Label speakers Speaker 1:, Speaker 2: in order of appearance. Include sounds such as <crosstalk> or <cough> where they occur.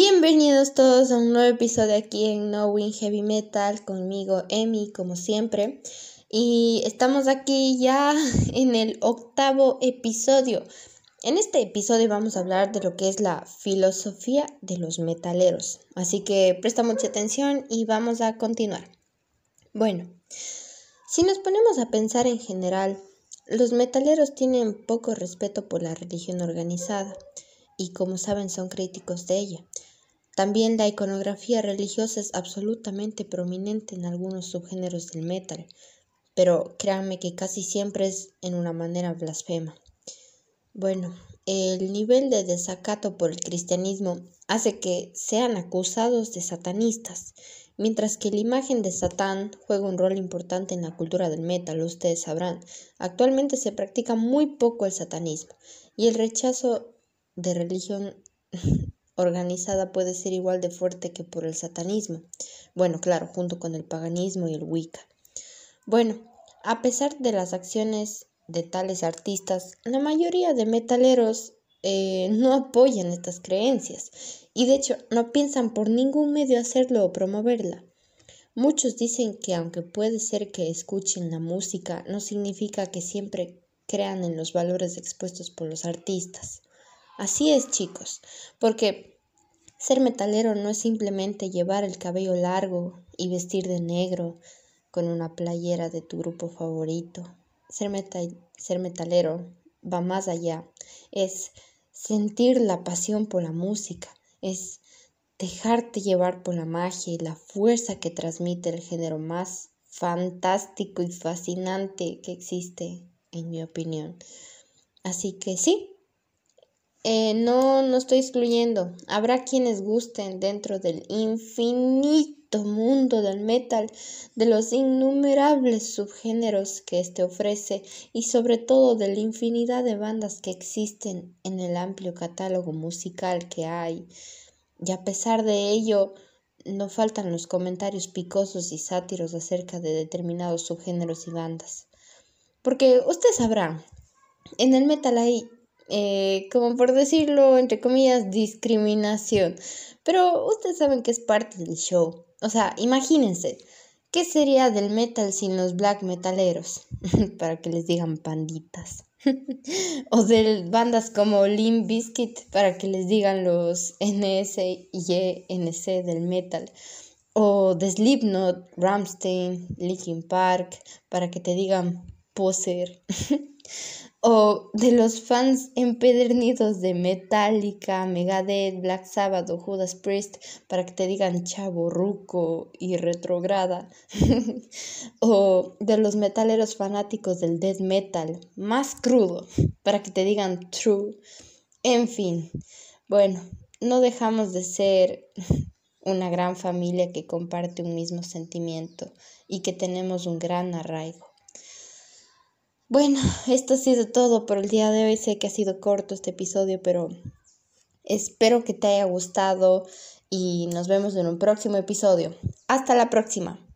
Speaker 1: Bienvenidos todos a un nuevo episodio aquí en Knowing Heavy Metal conmigo, Emi, como siempre. Y estamos aquí ya <laughs> en el octavo episodio. En este episodio vamos a hablar de lo que es la filosofía de los metaleros. Así que presta mucha atención y vamos a continuar. Bueno, si nos ponemos a pensar en general, los metaleros tienen poco respeto por la religión organizada y como saben son críticos de ella. También la iconografía religiosa es absolutamente prominente en algunos subgéneros del metal, pero créanme que casi siempre es en una manera blasfema. Bueno, el nivel de desacato por el cristianismo hace que sean acusados de satanistas, mientras que la imagen de Satán juega un rol importante en la cultura del metal, ustedes sabrán. Actualmente se practica muy poco el satanismo y el rechazo de religión <laughs> organizada puede ser igual de fuerte que por el satanismo. Bueno, claro, junto con el paganismo y el Wicca. Bueno, a pesar de las acciones de tales artistas, la mayoría de metaleros eh, no apoyan estas creencias y de hecho no piensan por ningún medio hacerlo o promoverla. Muchos dicen que aunque puede ser que escuchen la música, no significa que siempre crean en los valores expuestos por los artistas. Así es, chicos, porque ser metalero no es simplemente llevar el cabello largo y vestir de negro con una playera de tu grupo favorito. Ser, ser metalero va más allá, es sentir la pasión por la música, es dejarte llevar por la magia y la fuerza que transmite el género más fantástico y fascinante que existe, en mi opinión. Así que sí, eh, no, no estoy excluyendo. Habrá quienes gusten dentro del infinito mundo del metal, de los innumerables subgéneros que éste ofrece y sobre todo de la infinidad de bandas que existen en el amplio catálogo musical que hay. Y a pesar de ello, no faltan los comentarios picosos y sátiros acerca de determinados subgéneros y bandas. Porque usted sabrá, en el metal hay eh, como por decirlo, entre comillas, discriminación. Pero ustedes saben que es parte del show. O sea, imagínense, ¿qué sería del metal sin los black metaleros? <laughs> para que les digan panditas. <laughs> o de bandas como Limp Bizkit para que les digan los NS y NC del metal. O de Slipknot, Ramstein, Linkin Park para que te digan poser. <laughs> o de los fans empedernidos de Metallica, Megadeth, Black Sabbath o Judas Priest para que te digan chavo, ruco y retrograda, <laughs> o de los metaleros fanáticos del death metal más crudo para que te digan true, en fin, bueno, no dejamos de ser <laughs> una gran familia que comparte un mismo sentimiento y que tenemos un gran arraigo. Bueno, esto ha sido todo por el día de hoy. Sé que ha sido corto este episodio, pero espero que te haya gustado y nos vemos en un próximo episodio. Hasta la próxima.